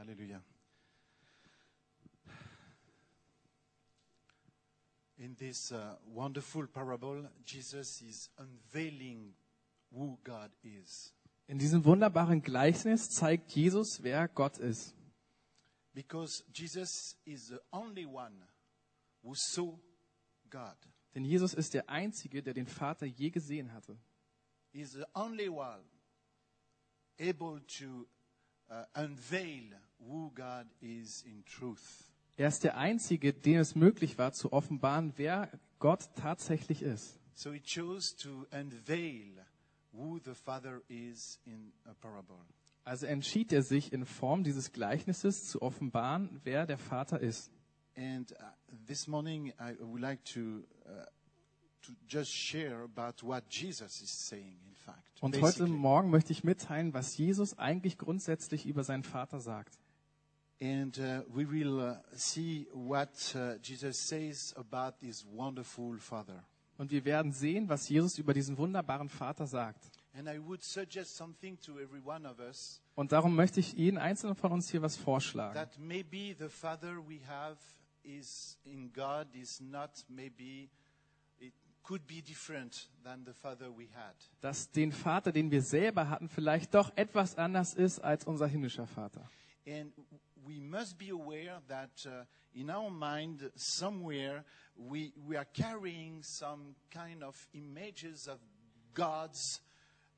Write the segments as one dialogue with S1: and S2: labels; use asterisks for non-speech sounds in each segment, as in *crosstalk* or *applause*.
S1: Hallelujah. In this uh, wonderful parable, Jesus is unveiling who God is.
S2: In diesem wunderbaren Gleichnis zeigt Jesus, wer Gott ist.
S1: Because Jesus is the only one who saw God.
S2: Denn Jesus ist der Einzige, der den Vater je gesehen hatte.
S1: He is the only one able to uh, unveil who God is in truth.
S2: Er ist der Einzige, dem es möglich war, zu offenbaren, wer Gott tatsächlich ist.
S1: So he chose to unveil who the Father is in a parable.
S2: Also entschied er sich in Form dieses Gleichnisses zu offenbaren, wer der Vater ist.
S1: And uh, this morning, I would like to uh, to just share about what Jesus is saying. In fact,
S2: Und heute
S1: basically.
S2: Morgen möchte ich mitteilen, was Jesus eigentlich grundsätzlich über seinen Vater sagt.
S1: And uh, we will uh, see what uh, Jesus says about his wonderful Father.
S2: Und wir werden sehen, was Jesus über diesen wunderbaren Vater sagt.
S1: And I would suggest something to every one of us
S2: Und darum möchte ich jeden einzelnen von uns hier was vorschlagen.
S1: that maybe the Father we have is in God is not maybe it could be different than the Father we had.
S2: Dass den Vater, den wir selber hatten, vielleicht doch etwas anders ist als unser himmlischer Vater.
S1: And we must be aware that uh, in our mind, somewhere, we, we are carrying some kind of images of gods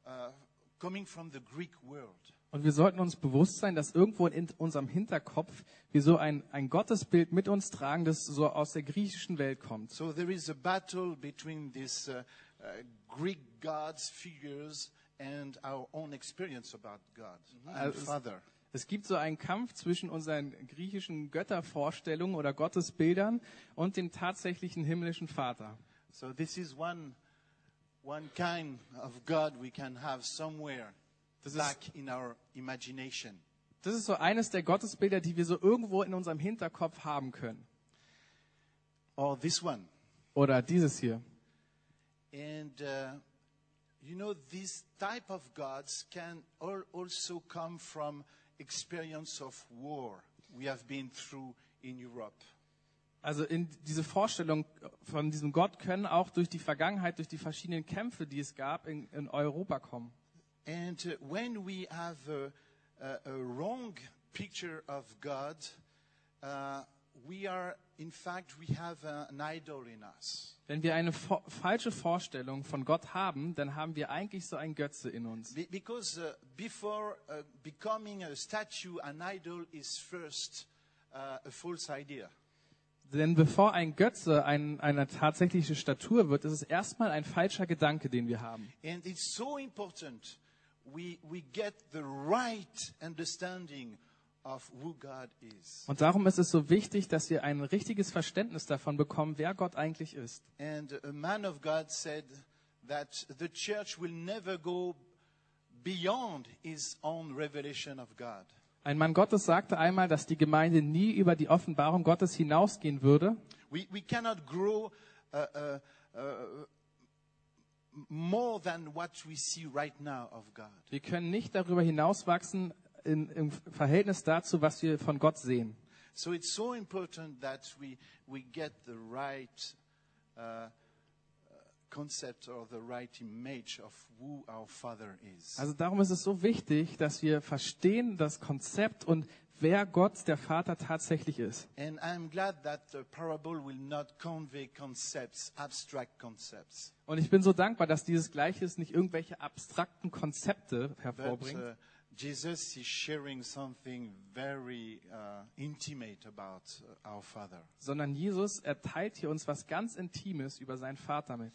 S1: uh, coming from the Greek world.
S2: Und wir sollten uns bewusst sein, dass irgendwo in unserem Hinterkopf wir so ein, ein Gottesbild mit uns tragen, das so aus der griechischen Welt kommt.
S1: So there is a battle between these uh, uh, Greek gods figures and our own experience about God and
S2: Also-
S1: Father.
S2: Es gibt so einen Kampf zwischen unseren griechischen Göttervorstellungen oder Gottesbildern und dem tatsächlichen himmlischen Vater.
S1: So this is one, one kind of God we can have somewhere
S2: Das ist-
S1: in our imagination.
S2: Das ist so eines der Gottesbilder, die wir so irgendwo in unserem Hinterkopf haben können.
S1: Or this one.
S2: Oder dieses hier.
S1: And, uh, you know, this type of gods can al- also come from experience of war we have been through in Europe.
S2: Also in diese Vorstellung von diesem Gott können auch durch die Vergangenheit, durch die verschiedenen Kämpfe, die es gab, in, in Europa kommen.
S1: And uh, when we have a, a, a wrong picture of God, uh, we are, in fact, we have an idol in us.
S2: Wenn wir eine falsche Vorstellung von Gott haben, dann haben wir eigentlich so ein Götze in uns.
S1: Be- because uh, before uh, becoming a statue, an idol is first uh, a false idea.
S2: Denn bevor ein Götze ein, eine tatsächliche Statur wird, ist es erstmal ein falscher Gedanke, den wir haben.
S1: And it's so important we, we get the right understanding of.
S2: Und darum ist es so wichtig, dass wir ein richtiges Verständnis davon bekommen, wer Gott eigentlich ist. Ein Mann Gottes sagte einmal, dass die Gemeinde nie über die Offenbarung Gottes hinausgehen würde.
S1: We, we cannot grow uh, uh, uh, more than what we see right now of God.
S2: Wir können nicht darüber hinauswachsen in, im Verhältnis dazu, was wir von Gott sehen.
S1: So it's so important that we, we get the right uh, uh, concept or the right image of who our Father is.
S2: Also darum ist es so wichtig, dass wir verstehen das Konzept und wer Gott, der Vater, tatsächlich ist.
S1: And I'm glad that the parable will not convey concepts, abstract concepts.
S2: Und ich bin so dankbar, dass dieses Gleiches nicht irgendwelche abstrakten Konzepte
S1: But
S2: hervorbringt,
S1: uh, Jesus is sharing something very uh, intimate about uh, our Father.
S2: sondern Jesus erteilt hier uns was ganz Intimes über seinen Vater mit.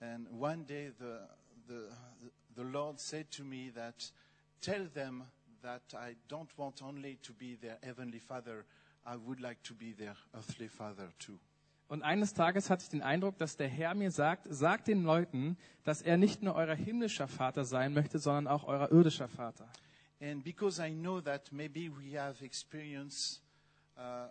S1: And one day the, the, the Lord said to me that tell them that I don't want only to be their heavenly father, I would like to be their earthly father too.
S2: Und eines Tages hatte ich den Eindruck, dass der Herr mir sagt, sagt den Leuten, dass er nicht nur euer himmlischer Vater sein möchte, sondern auch euer irdischer Vater.
S1: And because I know that maybe we have experience, uh,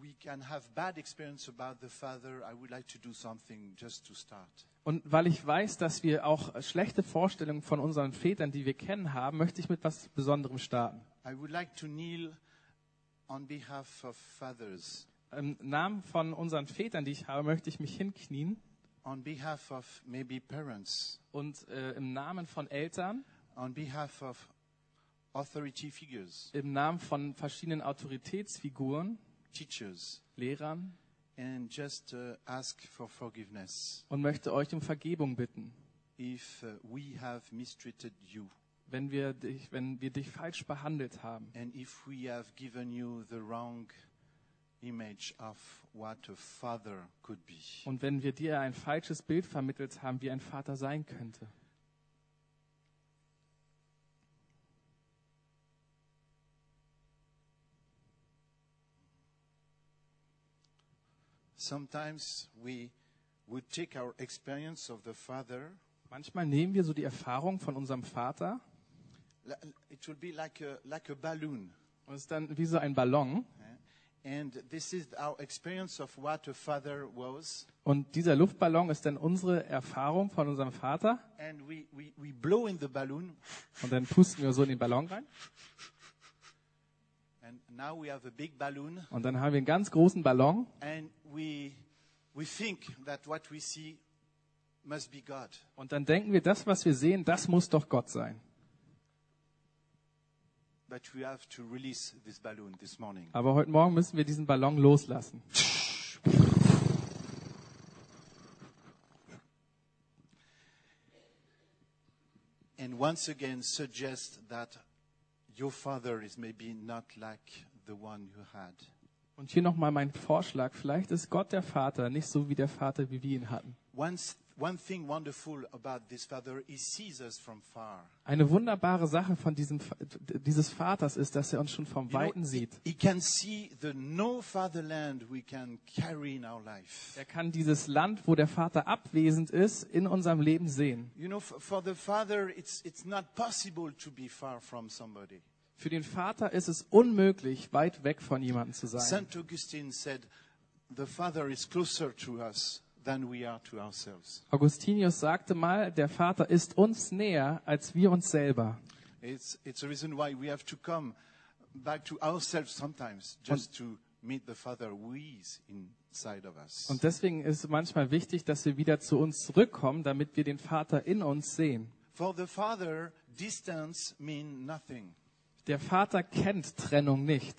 S1: we can have bad experience about the Father, I would like to do something just to start.
S2: Und weil ich weiß, dass wir auch schlechte Vorstellungen von unseren Vätern, die wir kennen, haben, möchte ich mit was Besonderem starten.
S1: I would like to kneel on behalf of fathers,
S2: Im Namen von unseren Vätern, die ich habe, möchte ich mich hinknien
S1: on behalf of maybe parents,
S2: und äh, im Namen von Eltern,
S1: on behalf of authority figures,
S2: im Namen von verschiedenen Autoritätsfiguren,
S1: teachers,
S2: Lehrern
S1: and just uh, ask for forgiveness
S2: und möchte euch um Vergebung bitten,
S1: if uh, we have mistreated you
S2: wenn wir dich, wenn wir dich falsch behandelt haben
S1: and if we have given you the wrong image of what a father could be.
S2: und wenn wir dir ein falsches Bild vermittelt haben, wie ein Vater sein könnte.
S1: Sometimes we would take our experience of the father
S2: Manchmal nehmen wir so die Erfahrung von unserem Vater
S1: it will be like a, like a balloon.
S2: und es ist dann wie so ein Ballon.
S1: eh? And this is our experience of what a father was.
S2: Und dieser Luftballon ist dann unsere Erfahrung von unserem Vater.
S1: And we, we, we blow in the balloon,
S2: Und dann pusten wir so in den Ballon rein.
S1: and now we have a big balloon,
S2: Und dann haben wir einen ganz großen Ballon.
S1: and we, we think that what we see must be God.
S2: Und dann denken wir, das, was wir sehen, das muss doch Gott sein.
S1: But we have to release this balloon this morning.
S2: Aber heute Morgen müssen wir diesen Ballon loslassen.
S1: And once again, suggest that your father is maybe not like the one you had.
S2: Und hier nochmal mein Vorschlag. Vielleicht ist Gott der Vater nicht so wie der Vater, wie wir ihn hatten.
S1: One, one thing wonderful about this father, he sees us from far.
S2: Eine wunderbare Sache von diesem, dieses Vaters ist, dass er uns schon vom Weiten sieht.
S1: he can see the no fatherland we can carry in our life.
S2: Er kann dieses Land, wo der Vater abwesend ist, in unserem Leben sehen.
S1: You know, for, for the father, it's, it's not possible to be far from somebody.
S2: Für den Vater ist es unmöglich, weit weg von jemandem zu sein.
S1: St. Augustine said, the father is closer to us than we are to ourselves.
S2: Augustinius sagte mal, der Vater ist uns näher als wir uns selber.
S1: It's, it's a reason why we have to come back to ourselves sometimes just to meet the Father who is inside of us.
S2: Und deswegen ist manchmal wichtig, dass wir wieder zu uns zurückkommen, damit wir den Vater in uns sehen.
S1: For the Father, distance means nothing.
S2: Der Vater kennt Trennung nicht.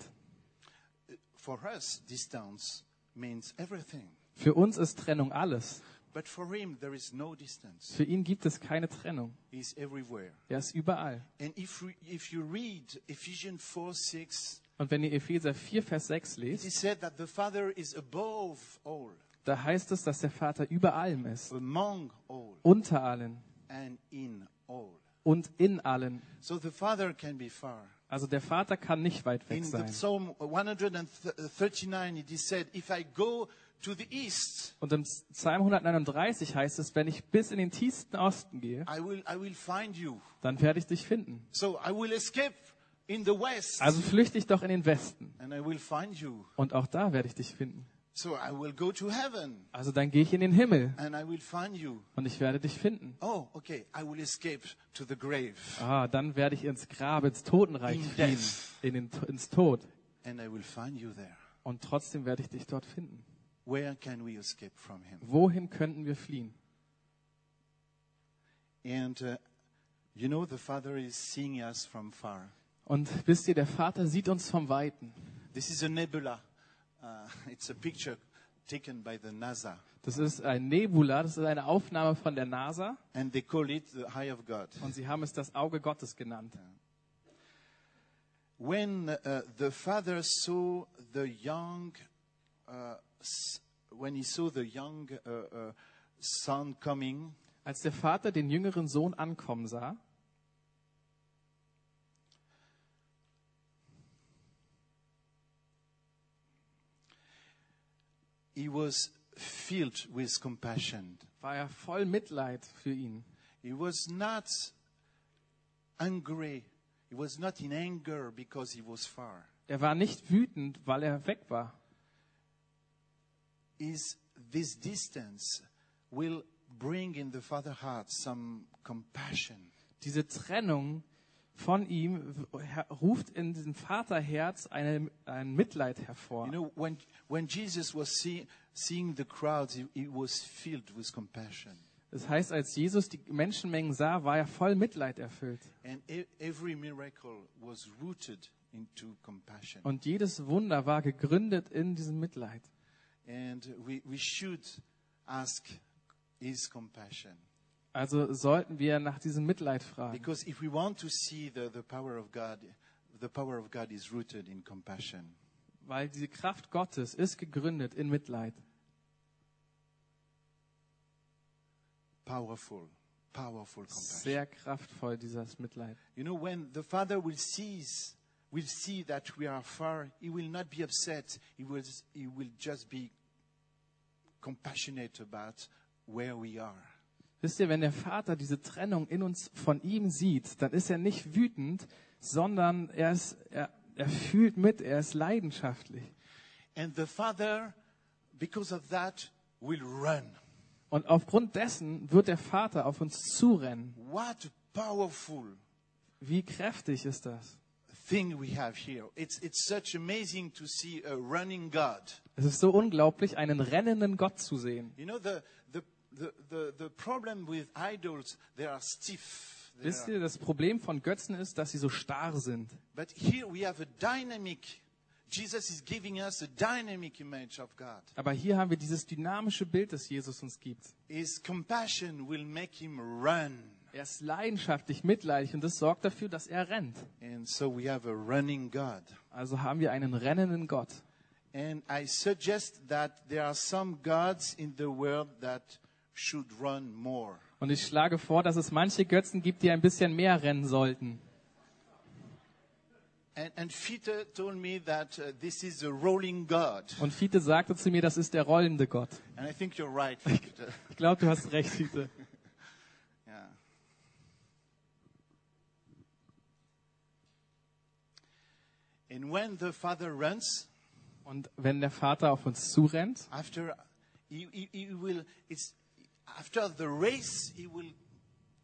S1: For us, distance means everything.
S2: Für uns ist Trennung alles.
S1: But for him, there is no distance.
S2: Für ihn gibt es keine Trennung. Er ist überall.
S1: And if, we, if you read Ephesians 4 6,
S2: Und wenn ihr Epheser 4, Vers 6
S1: it
S2: lest,
S1: is said that the Father is above all,
S2: da heißt es, dass der Vater über allem ist,
S1: among all,
S2: unter allen
S1: and in all.
S2: und in allen.
S1: So the Father can be far.
S2: Also der Vater kann nicht weit weg
S1: In
S2: sein.
S1: Psalm 139, it is said, If I go to the east,
S2: Und im Psalm 139 heißt es, wenn ich bis in den tiefsten Osten gehe,
S1: I will, I will find you.
S2: dann werde ich dich finden.
S1: So I will escape in the west,
S2: Also flüchte ich doch in den Westen.
S1: and I will find you.
S2: Und auch da werde ich dich finden.
S1: So I will go to heaven,
S2: Also dann gehe ich in den Himmel
S1: and I will find you.
S2: und ich werde dich finden.
S1: Oh, okay, I will escape to the grave,
S2: Ah, dann werde ich ins Grab, ins Totenreich
S1: In
S2: fliehen, in den, ins Tod.
S1: and I will find you there.
S2: Und trotzdem werde ich dich dort finden.
S1: Where can we escape from him?
S2: Wohin könnten wir fliehen?
S1: And uh, you know, the Father is seeing us from far.
S2: Und wisst ihr, der Vater sieht uns vom Weiten.
S1: This is a nebula. Uh, it's a picture taken by the NASA,
S2: Das ist ein Nebula, das ist eine Aufnahme von der NASA
S1: and they call it the Eye of God.
S2: und sie haben es das Auge Gottes genannt.
S1: When uh, the father saw the young, uh, when he saw the young uh, uh, son coming,
S2: Als der Vater den jüngeren Sohn ankommen sah,
S1: he was filled with compassion.
S2: war er voll Mitleid für ihn.
S1: He was not angry. He was not in anger because he was far.
S2: Er war nicht wütend, weil er weg war.
S1: Is this distance will bring in the father heart some compassion.
S2: Diese Trennung von ihm ruft in diesem Vaterherz eine, ein Mitleid hervor.
S1: You know, when, when Jesus was see, seeing the crowds, he, he was filled with compassion.
S2: Das heißt, als Jesus die Menschenmengen sah, war er voll Mitleid erfüllt.
S1: And e- every miracle was rooted into compassion.
S2: Und jedes Wunder war gegründet in diesem Mitleid.
S1: And we, we should ask His compassion.
S2: Also sollten wir nach diesem Mitleid fragen.
S1: Because if we want to see the, the power of God, the power of God is rooted in compassion.
S2: Weil diese Kraft Gottes ist gegründet in Mitleid.
S1: Powerful, powerful compassion.
S2: Sehr kraftvoll, dieses Mitleid.
S1: You know, when the Father will sees, will see that we are far, He will not be upset. He will, he will just be compassionate about where we are.
S2: Wisst ihr, wenn der Vater diese Trennung in uns von ihm sieht, dann ist er nicht wütend, sondern er, ist, er, er fühlt mit, er ist leidenschaftlich.
S1: And the Father, because of that, will run.
S2: Und aufgrund dessen wird der Vater auf uns zurennen.
S1: What powerful
S2: Wie kräftig ist das?
S1: Thing we have here. It's, it's such amazing to see a running God.
S2: Es ist so unglaublich, einen rennenden Gott zu sehen.
S1: You know, the, the, the, the, the problem with idols, they are stiff. They
S2: Wisst ihr, das Problem von Götzen ist, dass sie so starr sind.
S1: But here we have a dynamic, Jesus is giving us a dynamic image of God.
S2: Aber hier haben wir dieses dynamische Bild, das Jesus uns gibt.
S1: His compassion will make him run.
S2: Er ist leidenschaftlich, mitleidig und das sorgt dafür, dass er rennt.
S1: And so we have a running God.
S2: Also haben wir einen rennenden Gott.
S1: And I suggest that there are some gods in the world that should run more.
S2: Und ich schlage vor, dass es manche Götzen gibt, die ein bisschen mehr rennen sollten.
S1: And, and Peter told me that uh, this is a rolling God.
S2: Und Fiete sagte zu mir, das ist der rollende Gott.
S1: And I think you're right, *laughs* Peter.
S2: Ich glaube, du hast recht, Fiete.
S1: And when the Father runs,
S2: Und wenn der Vater auf uns zurennt,
S1: after he, he, he will it's after the race he will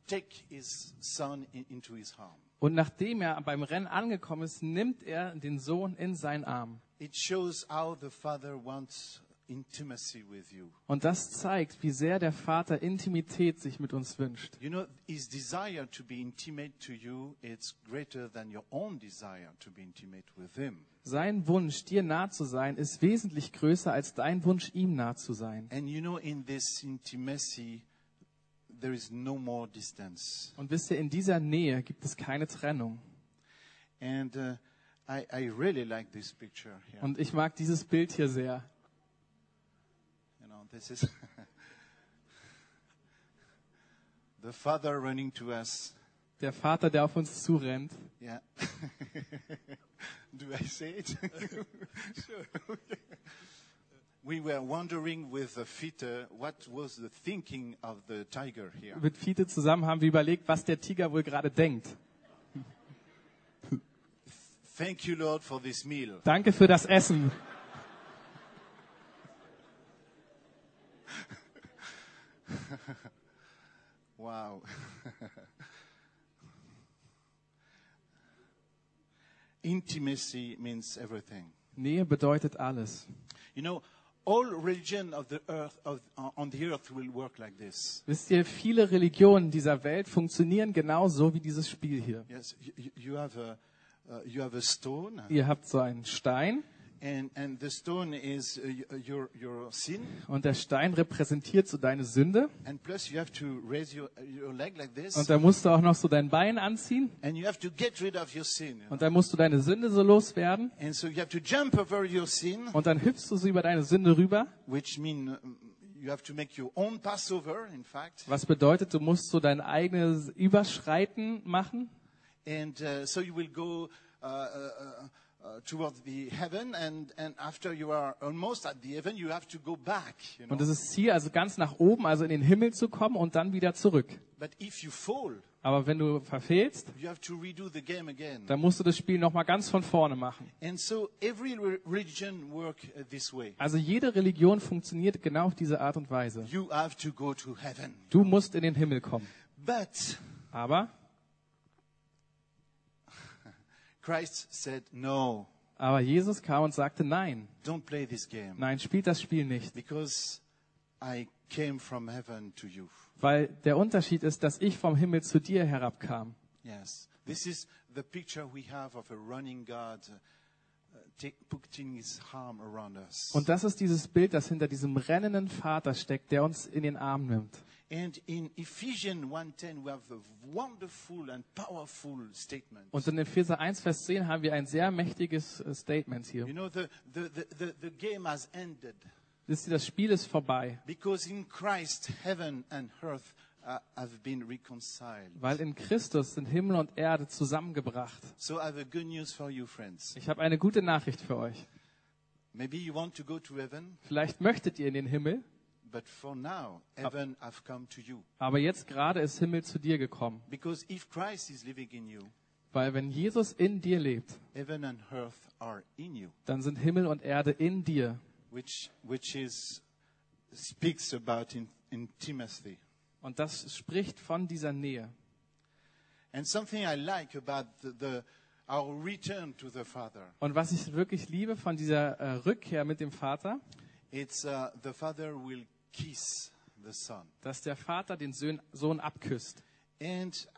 S1: take his son in, into his arm
S2: und nachdem er beim Rennen angekommen ist, nimmt er den Sohn in seinen Arm.
S1: it shows how the father wants
S2: Und das zeigt, wie sehr der Vater Intimität sich mit uns wünscht.
S1: you know his desire to be intimate to you it's greater than your own desire to be intimate with him
S2: Sein Wunsch, dir nah zu sein, ist wesentlich größer als dein Wunsch, ihm nah zu sein.
S1: and you know in this intimacy there is no more distance
S2: Und wisst ihr, in dieser Nähe gibt es keine Trennung.
S1: and uh, I, I really like this picture here
S2: Und ich mag dieses Bild hier sehr.
S1: This is *laughs* the Father running to us.
S2: Der Vater, der auf uns zurennt.
S1: Yeah. *laughs* Do I say it? *laughs* sure. We were wondering with the fitter what was the thinking of the tiger here.
S2: Mit Fiete zusammen haben wir überlegt, was der Tiger wohl gerade denkt.
S1: Thank you, Lord, for this meal.
S2: Danke für das Essen. *laughs*
S1: Wow. *laughs* Intimacy means everything.
S2: Nähe bedeutet alles.
S1: You know, all religion of the earth of, on the earth will work like this.
S2: Wisst ihr, viele Religionen dieser Welt funktionieren genauso wie dieses Spiel hier.
S1: Yes, you, you have a uh, you have a stone,
S2: Ihr habt so einen Stein
S1: and and the stone is uh, y- your your sin,
S2: und der Stein repräsentiert so deine Sünde.
S1: and plus you have to raise your your leg like this,
S2: Und da musst du auch noch so dein Bein anziehen
S1: and you have to get rid of your sin.
S2: und dann musst du deine Sünde so loswerden
S1: And so you have to jump over your sin,
S2: und dann hüpfst du so über deine Sünde rüber.
S1: which mean you have to make your own Passover, in fact.
S2: Was bedeutet, du musst so dein eigenes Überschreiten machen.
S1: And uh, so you will go uh, uh, uh, towards the heaven, and, and after you are almost at the heaven, you have to go back. You know?
S2: Und das ist Ziel, also ganz nach oben, also in den Himmel zu kommen und dann wieder zurück.
S1: But if you fall,
S2: Aber wenn du verfehlst,
S1: you have to redo the game again.
S2: dann musst du das Spiel nochmal ganz von vorne machen.
S1: And so uh, this way.
S2: Also jede Religion funktioniert genau auf diese Art und Weise.
S1: You have to go to heaven.
S2: Du musst in den Himmel kommen.
S1: But
S2: Aber
S1: Christ said, No,
S2: Aber Jesus kam und sagte, nein,
S1: don't play this game
S2: nein, spielt das Spiel nicht.
S1: because I came from heaven to you.
S2: Weil der Unterschied ist, dass ich vom Himmel zu dir herabkam.
S1: Yes. This is the picture we have of a running God uh, take, putting his arm around us.
S2: Und das ist dieses Bild, das hinter diesem rennenden Vater steckt, der uns in den Arm nimmt.
S1: And in Ephesians 1:10 we have a wonderful and powerful statement.
S2: Und in Epheser 1, Vers 10 haben wir ein sehr mächtiges äh, Statement hier.
S1: You know the, the, the, the, game has ended
S2: das Spiel ist vorbei,
S1: because in Christ heaven and earth uh, have been reconciled.
S2: weil in Christus sind Himmel und Erde zusammengebracht.
S1: So I have a good news for you friends.
S2: Ich habe eine gute Nachricht für euch.
S1: Maybe you want to go to heaven,
S2: Vielleicht möchtet ihr in den Himmel,
S1: now heaven have come to you.
S2: aber jetzt gerade ist Himmel zu dir gekommen.
S1: Because if Christ is living in you,
S2: Weil wenn Jesus in dir lebt,
S1: heaven and earth are in you,
S2: dann sind Himmel und Erde in dir.
S1: which which is speaks about in, intimacy.
S2: Und das spricht von dieser Nähe.
S1: And something I like about the, the our return to the Father,
S2: Und was ich wirklich liebe von dieser äh, Rückkehr mit dem Vater,
S1: it's uh, the Father will
S2: dass der Vater den Sohn, abküsst.
S1: and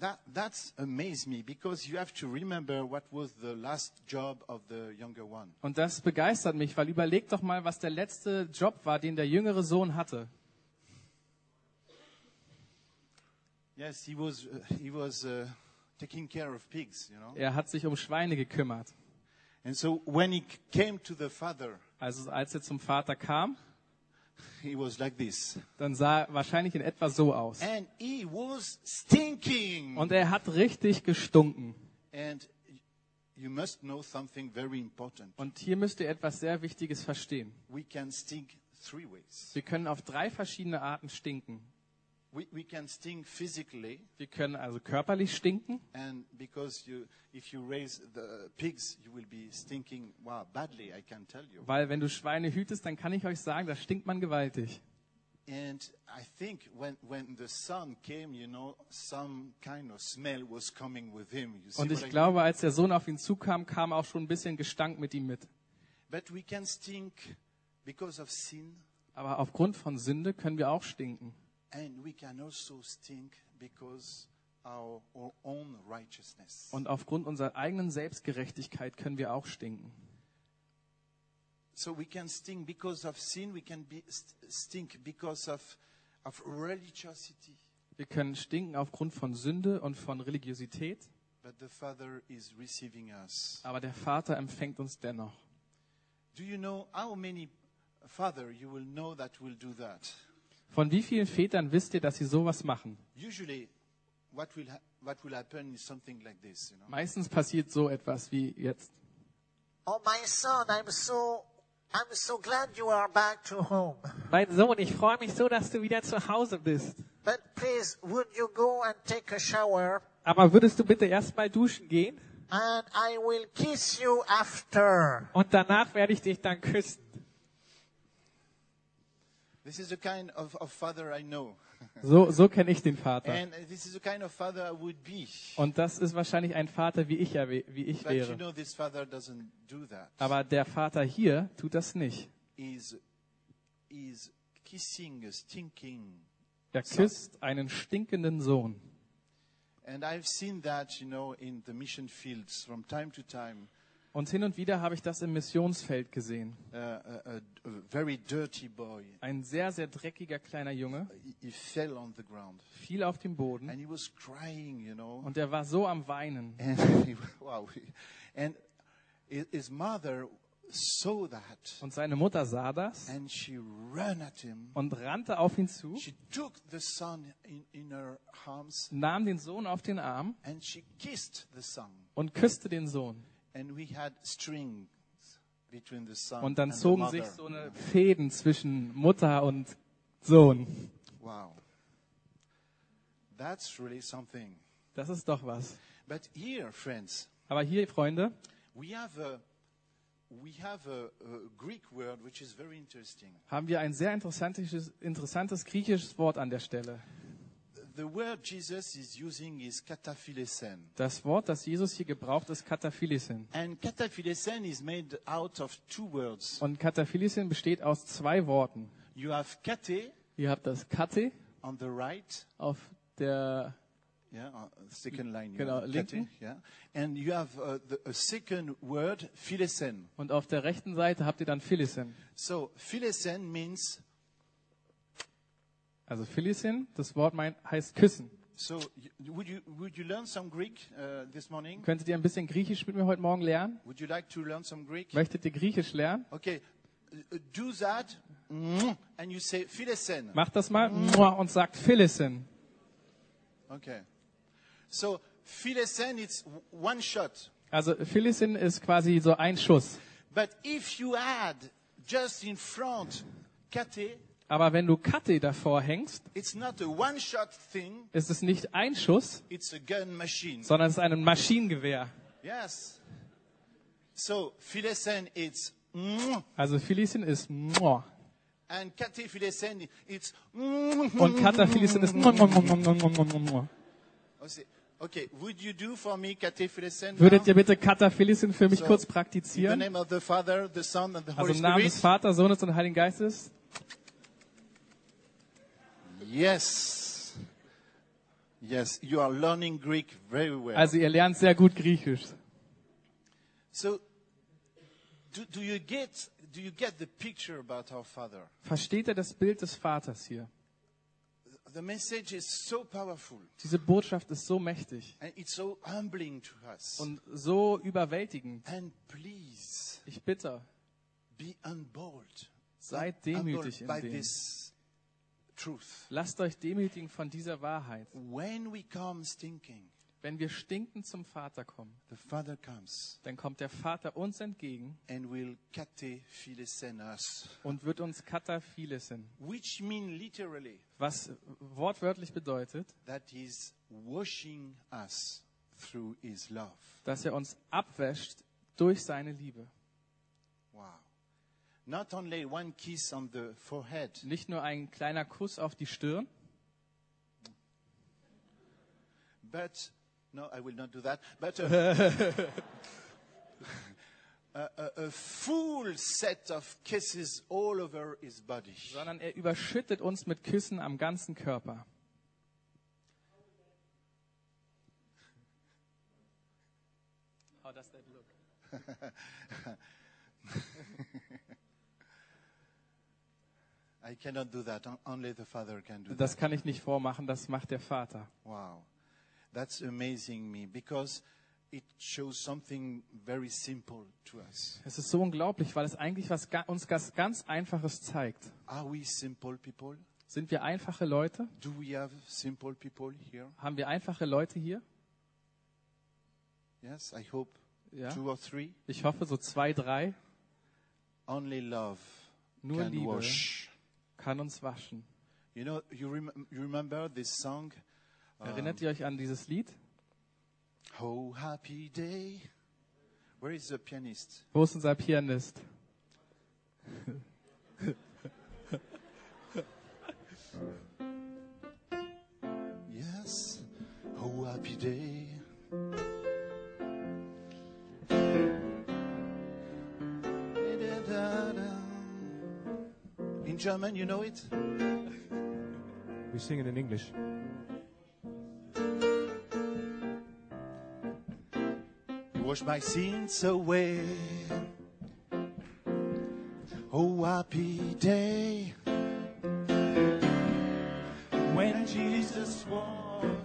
S1: that that's amazed me because you have to remember what was the last job of the younger one.
S2: Und das begeistert mich, weil überleg doch mal, was der letzte Job war, den der jüngere Sohn hatte.
S1: Yes, he was uh, he was uh, taking care of pigs, you know.
S2: Er hat sich um Schweine gekümmert.
S1: And so when he came to the Father,
S2: Also als er zum Vater kam,
S1: he was like this,
S2: dann sah er wahrscheinlich in etwa so aus.
S1: and he was stinking.
S2: Und er hat richtig gestunken.
S1: And you must know something very important.
S2: Und hier müsst ihr etwas sehr Wichtiges verstehen.
S1: We can stink three ways.
S2: Wir können auf drei verschiedene Arten stinken.
S1: We, we can stink physically,
S2: Wir können also körperlich stinken.
S1: and because you, if you raise the pigs, you will be stinking wow badly. I can tell you.
S2: Weil wenn du Schweine hütest, dann kann ich euch sagen, da stinkt man gewaltig.
S1: And I think when when the son came, you know, some kind of smell was coming with him. You see
S2: Und ich
S1: I
S2: glaube, als der Sohn auf ihn zukam, kam auch schon ein bisschen Gestank mit ihm mit.
S1: But we can stink because of sin,
S2: Aber aufgrund von Sünde können wir auch stinken.
S1: And we can also stink because our, our own righteousness.
S2: Und aufgrund unserer eigenen Selbstgerechtigkeit können wir auch stinken.
S1: So we can stink because of sin. We can be, st- stink because of of religiosity.
S2: Wir können stinken aufgrund von Sünde und von Religiosität.
S1: But the Father is receiving us.
S2: Aber der Vater empfängt uns dennoch.
S1: Do you know how many father you will know that will do that?
S2: Von wie vielen Vätern wisst ihr, dass sie sowas machen? Meistens passiert so etwas wie jetzt.
S3: Oh, my son, I'm so, I'm so glad you are back to home.
S4: Mein Sohn, ich freue mich so, dass du wieder zu Hause bist.
S3: But please, would you go and take a shower?
S4: Aber würdest du bitte erstmal duschen gehen?
S3: And I will kiss you after.
S4: Und danach werde ich dich dann küssen.
S1: This is the kind of, of father I know, *laughs*
S2: So, so kenne ich den Vater.
S1: and this is the kind of father I would be.
S2: Und das ist wahrscheinlich ein Vater, wie ich, wie ich
S1: But you
S2: wäre.
S1: know, this father doesn't do that.
S2: Aber der Vater hier tut das nicht.
S1: He's he's kissing a stinking
S2: Er küsst einen stinkenden Sohn.
S1: And I've seen that, you know, in the mission fields from time to time.
S2: Und hin und wieder habe ich das im Missionsfeld gesehen.
S1: Uh, a, a, very dirty boy,
S2: Ein sehr, sehr dreckiger kleiner Junge
S1: he, he fell on the ground
S2: fiel auf den Boden
S1: and he was crying, you know.
S2: und er war so am Weinen. *laughs*
S1: And he, wow, and his mother saw that,
S2: Und seine Mutter sah das
S1: and she ran at him.
S2: und rannte auf ihn zu,
S1: She took the son in, in her arms
S2: nahm den Sohn auf den Arm
S1: and she kissed the son.
S2: und küsste den Sohn.
S1: And we had strings between the son
S2: Und dann zogen
S1: mother.
S2: sich so eine Fäden zwischen Mutter und Sohn.
S1: Wow. That's really something.
S2: Das ist doch was.
S1: But here, friends,
S2: Aber hier, Freunde,
S1: we have a we have a, a Greek word which is very interesting.
S2: haben wir ein sehr interessantes, interessantes griechisches Wort an der Stelle. Das Wort, das Jesus hier gebraucht, ist
S1: kataphilesen is made out of two words.
S2: Und Kataphilisin besteht aus zwei Worten.
S1: You have kate
S2: Ihr habt das Kate
S1: on the right,
S2: auf der
S1: yeah, second line. you
S2: Genau, linken.
S1: kate, yeah, and you have uh, the, a second word, philesen.
S2: und auf der rechten Seite habt ihr dann Philisin.
S1: So philesen means
S2: Also Philisin, das Wort meint, heißt küssen.
S1: So, would you would you learn some Greek uh, this morning?
S2: Könntet ihr ein bisschen Griechisch mit mir heute Morgen lernen?
S1: Would you like to learn some Greek?
S2: Möchtet ihr Griechisch lernen?
S1: Okay, uh, do that, and you say philesen.
S2: Macht das mal und sagt Philisin.
S1: Okay. So philesen, it's w- one shot.
S2: Also Philisin ist quasi so ein Schuss.
S1: But if you add just in front kate,
S2: Aber wenn du Kate davor hängst, ist es nicht ein Schuss, sondern es ist ein Maschinengewehr.
S1: Yes. So philesen, it's mm,
S2: Also Philisin ist Mua. und Kataphilisin ist Mua.
S1: Okay. Would you do for me?
S2: Würdet ihr bitte Kataphilisin für mich
S1: So,
S2: kurz
S1: the
S2: praktizieren?
S1: of the Father, the Son, the
S2: Also im Namen des Vaters, Sohnes und Heiligen Geistes.
S1: Yes. Yes, you are learning Greek very well.
S2: Also ihr lernt sehr gut Griechisch.
S1: so, do, do you get do you get the picture about our Father?
S2: Versteht ihr das Bild des Vaters hier?
S1: The message is so powerful
S2: Diese Botschaft ist so mächtig
S1: and it's so humbling to us.
S2: und so überwältigend.
S1: and please
S2: Ich bitte,
S1: be unbold.
S2: Seid demütig in dem.
S1: Truth.
S2: lasst euch demütigen von dieser Wahrheit.
S1: When we come stinking,
S2: Wenn wir stinkend zum Vater kommen,
S1: the Father comes
S2: dann kommt der Vater uns entgegen
S1: and will us,
S2: und wird uns Kataphilisin,
S1: which mean literally
S2: was wortwörtlich bedeutet,
S1: that he's washing us through his love.
S2: dass er uns abwäscht durch seine Liebe.
S1: Not only one kiss on the forehead,
S2: Nicht nur ein kleiner Kuss auf die Stirn,
S1: but no, I will not do that, but a, *laughs* a, a, a full set of kisses all over his body.
S2: sondern er überschüttet uns mit Küssen am ganzen Körper. How does that look? *laughs* *laughs*
S1: I cannot do that. On- Only the Father can do
S2: Das kann ich nicht vormachen, das macht der Vater.
S1: Wow. That's amazing me because it shows something very simple to us.
S2: Es ist so unglaublich, weil es eigentlich was, uns was ganz Einfaches zeigt.
S1: Are we simple people?
S2: Sind wir einfache Leute?
S1: Do we have simple people here?
S2: Haben wir einfache Leute hier?
S1: Yes, I hope
S2: Ja.
S1: two or three.
S2: Ich hoffe so zwei, drei.
S1: Only love
S2: Nur
S1: can
S2: Liebe
S1: wash.
S2: Kann uns waschen.
S1: You know, you, rem- you remember this song?
S2: Erinnert ihr euch an dieses Lied?
S1: Oh, happy day. Where is the pianist?
S2: Wo ist unser Pianist? *laughs*
S1: Yes. Oh, happy day. In German, you know it?
S5: We sing it in English.
S1: You wash my sins away. Oh, happy day. When Jesus walked,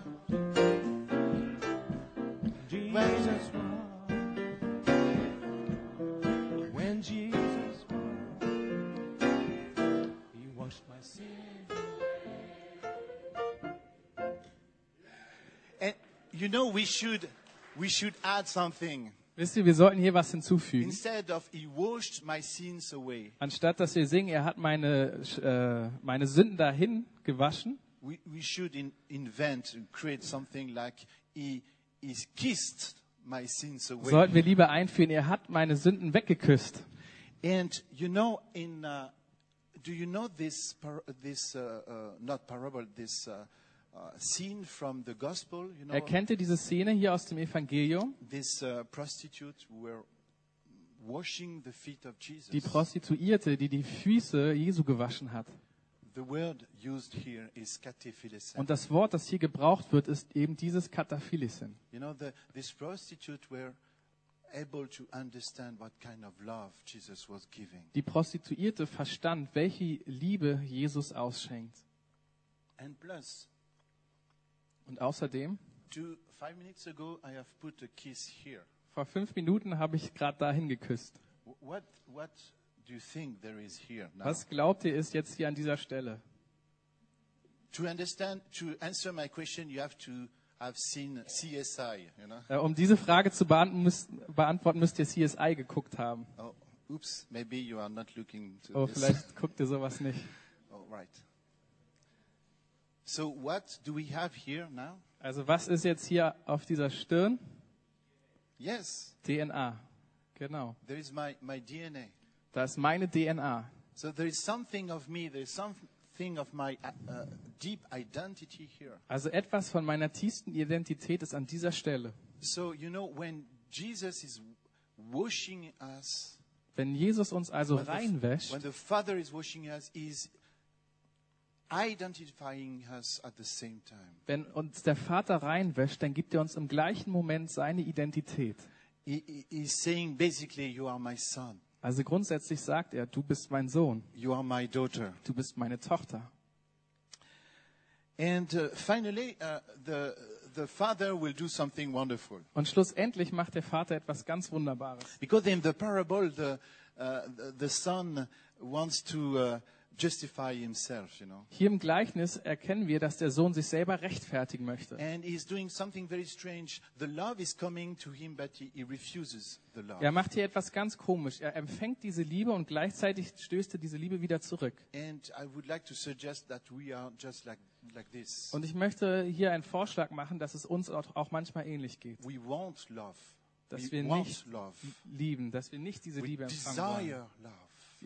S1: you know we should we should add something.
S2: Wisst ihr, wir sollten hier was hinzufügen.
S1: Instead of He washed my sins away,
S2: Anstatt dass wir singen, er hat meine, äh, meine Sünden dahin gewaschen,
S1: we, we should in, invent and create something like He He kissed my sins away.
S2: sollten wir lieber einführen, er hat meine Sünden weggeküsst.
S1: And you know, in uh, do you know this par- this uh, uh, not parable, this uh, uh,
S2: Erkennt ihr diese Szene hier aus dem Evangelium?
S1: uh.
S2: Die Prostituierte, die die Füße Jesu gewaschen hat. Und das Wort, das hier gebraucht wird, ist eben dieses Kataphilisen.
S1: You know, the, this prostitute were able to understand what kind of love Jesus was giving.
S2: Die Prostituierte verstand, welche Liebe Jesus ausschenkt.
S1: And plus,
S2: Und außerdem,
S1: two, five minutes ago, I have put a kiss here.
S2: vor fünf Minuten habe ich gerade dahin geküsst.
S1: What, what do you think there is here now?
S2: Was glaubt ihr ist jetzt hier an dieser Stelle?
S1: To understand, to answer my question, you have to have seen CSI, you know?
S2: Äh, Um diese Frage zu beantworten, müsst, beantworten, müsst ihr CSI geguckt haben.
S1: Oh, oops, maybe you are not looking to
S2: Oh,
S1: this.
S2: vielleicht *laughs* guckt ihr sowas nicht.
S1: Oh, right. So what do we have here now?
S2: Also was ist jetzt hier auf dieser Stirn?
S1: Yes,
S2: DNA. Genau.
S1: there is my, my DNA.
S2: Das ist meine DNA.
S1: So there is something of me, there is something of my uh, deep identity here.
S2: Also etwas von meiner tiefsten Identität ist an dieser Stelle.
S1: So, you know, when Jesus is washing us,
S2: Wenn Jesus uns also reinwäscht,
S1: when the Father is washing us, is identifying us at the same time.
S2: Wenn uns der Vater reinwäscht, dann gibt er uns im gleichen Moment seine Identität.
S1: He, he- he's saying basically, you are my son,
S2: Also grundsätzlich sagt er, du bist mein Sohn,
S1: you are my daughter.
S2: du bist meine Tochter.
S1: And uh, finally, uh, the, the Father will do something wonderful.
S2: Und schlussendlich macht der Vater etwas ganz Wunderbares.
S1: Because in the parable, the, uh, the, the son wants to uh, justify himself, you know.
S2: Hier im Gleichnis erkennen wir, dass der Sohn sich selber rechtfertigen möchte.
S1: And he's doing something very strange. The love is coming to him, but he, he refuses the love.
S2: Er macht hier etwas ganz komisch. Er empfängt diese Liebe und gleichzeitig stößt er diese Liebe wieder zurück.
S1: And I would like to suggest that we are just like, like this.
S2: Und ich möchte hier einen Vorschlag machen, dass es uns auch manchmal ähnlich geht.
S1: We want love.
S2: Dass
S1: we
S2: wir nicht
S1: love.
S2: lieben, dass wir nicht diese
S1: We
S2: Liebe empfangen wollen.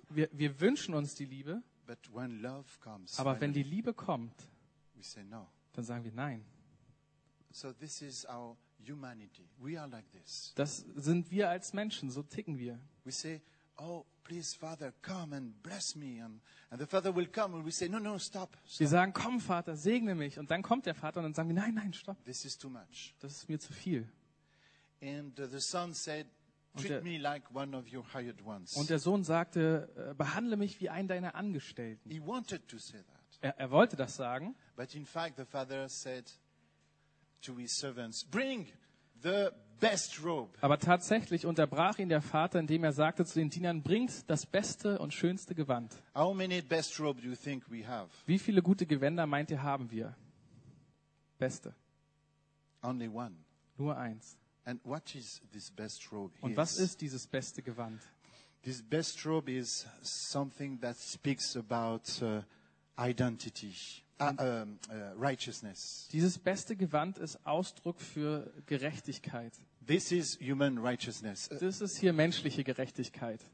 S2: Wir, wir wünschen uns die Liebe,
S1: But when love comes,
S2: aber wenn die Liebe kommt,
S1: we say no.
S2: dann sagen wir nein.
S1: So this is our humanity. We are like this.
S2: Das sind wir als Menschen, so ticken wir.
S1: We say, "Oh, please, Father, come and bless me," and, and the Father will come, and we say, "No, no, stop,
S2: Wir
S1: stop.
S2: sagen, komm Vater, segne mich. Und dann kommt der Vater und dann sagen wir, nein, nein, stopp.
S1: This is too much."
S2: Das ist mir zu viel.
S1: And uh, the son said, "Treat
S2: der-
S1: me like one of your hired ones."
S2: Und der Sohn sagte, äh, behandle mich wie einen deiner Angestellten.
S1: he wanted to say that,
S2: Er, er wollte das sagen,
S1: but in fact, the father said to his servants, "Bring the best robe."
S2: aber tatsächlich unterbrach ihn der Vater, indem er sagte zu den Dienern, bringt das beste und schönste Gewand.
S1: How many best robe do you think we have?
S2: Wie viele gute Gewänder meint ihr haben wir? Beste.
S1: Only one.
S2: Nur eins.
S1: And what is this best robe?
S2: Und was ist dieses beste Gewand?
S1: This best robe is something that speaks about uh, identity, uh, um, uh, righteousness.
S2: Dieses beste Gewand ist Ausdruck für Gerechtigkeit.
S1: This is human righteousness. Uh,
S2: Das ist hier menschliche Gerechtigkeit.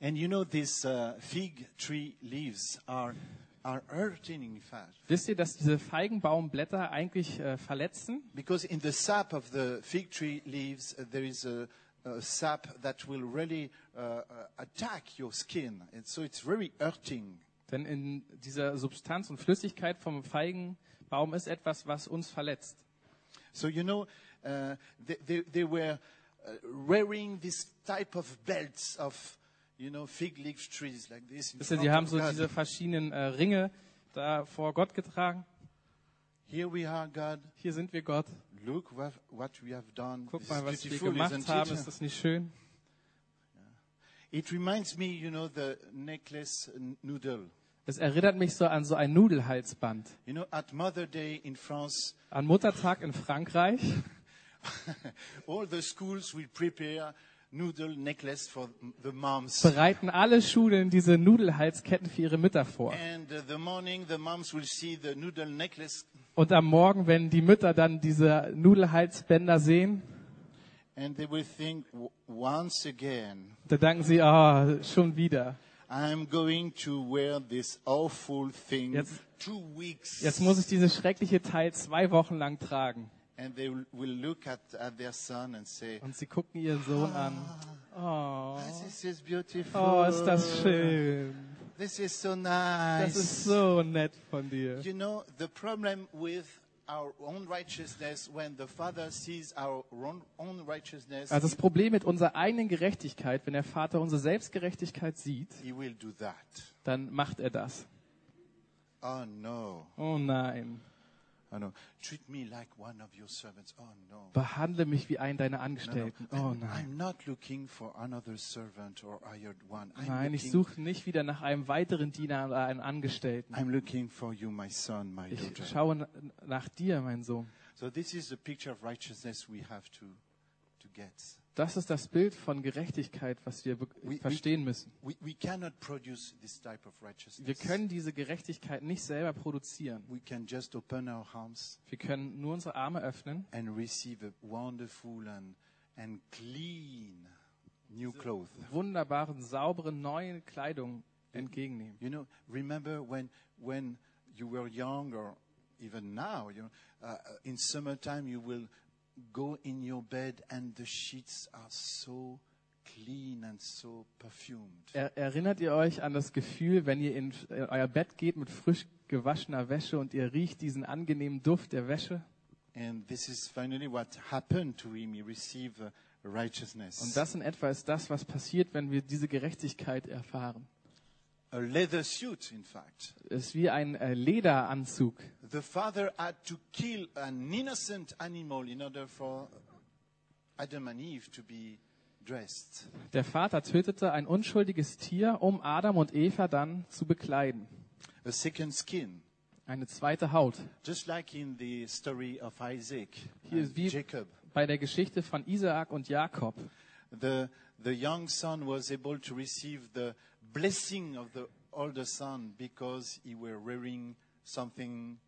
S1: and you know, these uh, fig tree leaves are,
S2: Wisst ihr, dass diese Feigenbaumblätter eigentlich äh, verletzen?
S1: because in the sap of the fig tree leaves, uh, there is a, a sap that will really uh, uh, attack your skin. And so it's very hurting.
S2: Denn in dieser Substanz und Flüssigkeit vom Feigenbaum ist etwas, was uns verletzt.
S1: So you know, uh, they, they, they were uh, wearing this type of belts of, you know, fig leaf trees like
S2: Wisst sie haben so
S1: God.
S2: diese verschiedenen äh, Ringe da vor Gott getragen.
S1: Here we are, God.
S2: Hier sind wir Gott.
S1: Look what, what we have done.
S2: Guck mal, was wir gemacht haben. Ist das nicht schön?
S1: It reminds me, you know, the necklace noodle.
S2: Es erinnert mich so an so ein Nudelhalsband.
S1: You know, at Mother Day in France,
S2: An Muttertag in Frankreich *laughs*
S1: all the schools will prepare noodle necklace for the moms.
S2: bereiten alle Schulen diese Nudelhalsketten für ihre Mütter vor.
S1: And uh, the morning, the moms will see the noodle necklace
S2: Und am Morgen, wenn die Mütter dann diese Nudelhalsbänder sehen,
S1: and they will think, "W- once again,
S2: dann denken sie, ah, schon wieder.
S1: I'm going to wear this awful thing
S2: Jetzt-
S1: two weeks.
S2: Jetzt muss ich dieses schreckliche Teil zwei Wochen lang tragen.
S1: And they will, will look at, at their son and say,
S2: Und sie gucken ihren Sohn an. Oh,
S1: This is beautiful.
S2: oh ist das schön.
S1: This is so nice.
S2: Das ist so nett von dir.
S1: You know, the problem with our own righteousness, when the Father sees our own, own righteousness,
S2: Also das Problem mit unserer eigenen Gerechtigkeit, wenn der Vater unsere Selbstgerechtigkeit sieht,
S1: he will do that.
S2: dann macht er das.
S1: Oh no.
S2: Oh nein, behandle mich wie einen deiner. Angestellten. Oh nein. Nein, ich suche nicht wieder nach einem weiteren Diener oder einem Angestellten.
S1: I'm looking for you, my son, my
S2: Ich schaue na- nach dir, mein Sohn.
S1: So this is the picture of righteousness we have to, to get.
S2: Das ist das Bild von Gerechtigkeit, was wir
S1: We-
S2: verstehen müssen.
S1: We, we.
S2: Wir können diese Gerechtigkeit nicht selber produzieren.
S1: we can just open our arms
S2: Wir können nur unsere Arme öffnen
S1: and receive a wonderful and, and clean new clothes.
S2: wunderbaren, sauberen, neue Kleidung entgegennehmen.
S1: You know, remember when, when you were young or even now, you know, uh, uh, in summertime you will go in your bed and the sheets are so clean and so perfumed.
S2: Er, erinnert ihr euch an das Gefühl, wenn ihr in euer Bett geht mit frisch gewaschener Wäsche und ihr riecht diesen angenehmen Duft der Wäsche?
S1: And this is finally what happened to him. He received uh, righteousness.
S2: Und das in etwa ist das, was passiert, wenn wir diese Gerechtigkeit erfahren.
S1: a leather suit, in fact.
S2: Es ist wie ein äh, Lederanzug.
S1: The father had to kill an innocent animal in order for Adam and Eve to be dressed.
S2: Der Vater tötete ein unschuldiges Tier, um Adam und Eva dann zu bekleiden.
S1: A second skin,
S2: Eine zweite Haut.
S1: just like in the story of Isaac
S2: Hier wie
S1: Jacob.
S2: bei der Geschichte von Isaak und Jakob.
S1: The, the young son was able to receive the blessing of the older son because he were wearing something